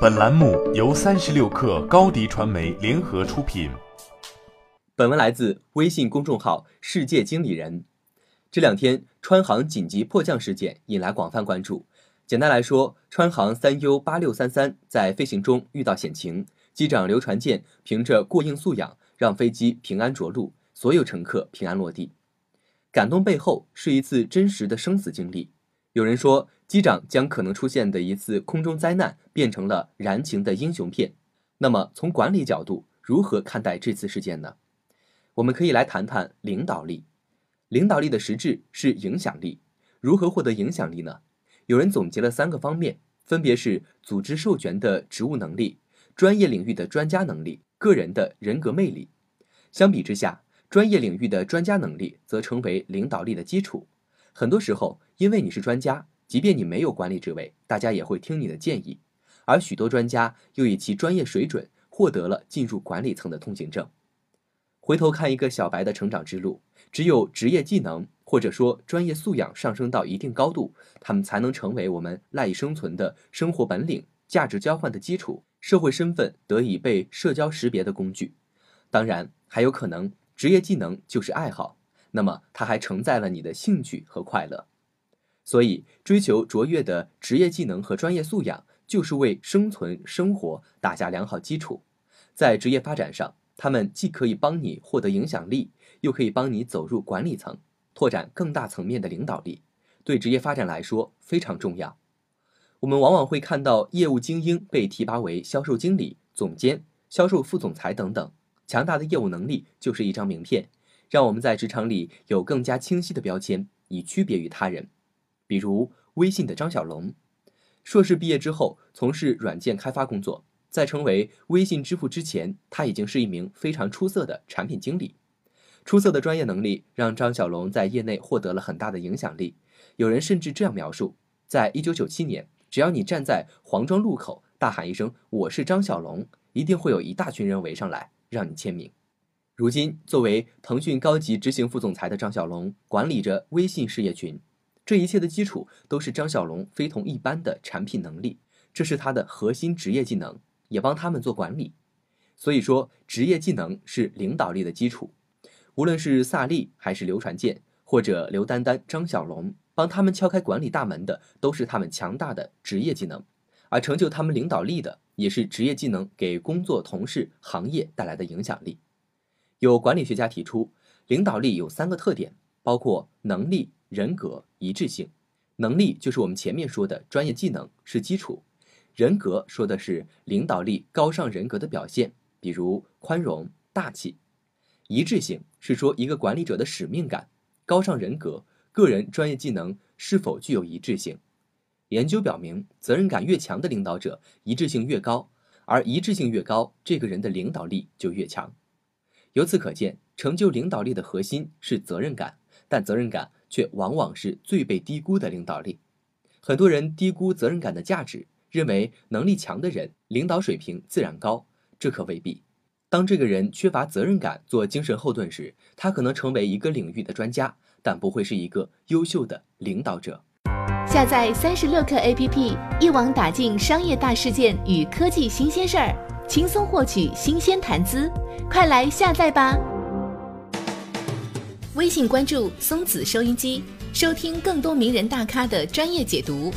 本栏目由三十六氪高低传媒联合出品。本文来自微信公众号“世界经理人”。这两天，川航紧急迫降事件引来广泛关注。简单来说，川航三 U 八六三三在飞行中遇到险情，机长刘传健凭着过硬素养，让飞机平安着陆，所有乘客平安落地。感动背后是一次真实的生死经历。有人说，机长将可能出现的一次空中灾难变成了燃情的英雄片。那么，从管理角度，如何看待这次事件呢？我们可以来谈谈领导力。领导力的实质是影响力。如何获得影响力呢？有人总结了三个方面，分别是组织授权的职务能力、专业领域的专家能力、个人的人格魅力。相比之下，专业领域的专家能力则成为领导力的基础。很多时候，因为你是专家，即便你没有管理职位，大家也会听你的建议。而许多专家又以其专业水准获得了进入管理层的通行证。回头看一个小白的成长之路，只有职业技能或者说专业素养上升到一定高度，他们才能成为我们赖以生存的生活本领、价值交换的基础、社会身份得以被社交识别的工具。当然，还有可能职业技能就是爱好。那么，它还承载了你的兴趣和快乐，所以追求卓越的职业技能和专业素养，就是为生存生活打下良好基础。在职业发展上，他们既可以帮你获得影响力，又可以帮你走入管理层，拓展更大层面的领导力，对职业发展来说非常重要。我们往往会看到业务精英被提拔为销售经理、总监、销售副总裁等等，强大的业务能力就是一张名片。让我们在职场里有更加清晰的标签，以区别于他人。比如微信的张小龙，硕士毕业之后从事软件开发工作，在成为微信支付之前，他已经是一名非常出色的产品经理。出色的专业能力让张小龙在业内获得了很大的影响力。有人甚至这样描述：在一九九七年，只要你站在黄庄路口大喊一声“我是张小龙”，一定会有一大群人围上来让你签名。如今，作为腾讯高级执行副总裁的张小龙，管理着微信事业群。这一切的基础都是张小龙非同一般的产品能力，这是他的核心职业技能，也帮他们做管理。所以说，职业技能是领导力的基础。无论是萨利还是刘传健，或者刘丹丹、张小龙，帮他们敲开管理大门的，都是他们强大的职业技能。而成就他们领导力的，也是职业技能给工作、同事、行业带来的影响力。有管理学家提出，领导力有三个特点，包括能力、人格、一致性。能力就是我们前面说的专业技能，是基础；人格说的是领导力高尚人格的表现，比如宽容、大气；一致性是说一个管理者的使命感、高尚人格、个人专业技能是否具有一致性。研究表明，责任感越强的领导者，一致性越高，而一致性越高，这个人的领导力就越强。由此可见，成就领导力的核心是责任感，但责任感却往往是最被低估的领导力。很多人低估责任感的价值，认为能力强的人领导水平自然高，这可未必。当这个人缺乏责任感做精神后盾时，他可能成为一个领域的专家，但不会是一个优秀的领导者。下载三十六课 APP，一网打尽商业大事件与科技新鲜事儿，轻松获取新鲜谈资。快来下载吧！微信关注松子收音机，收听更多名人大咖的专业解读。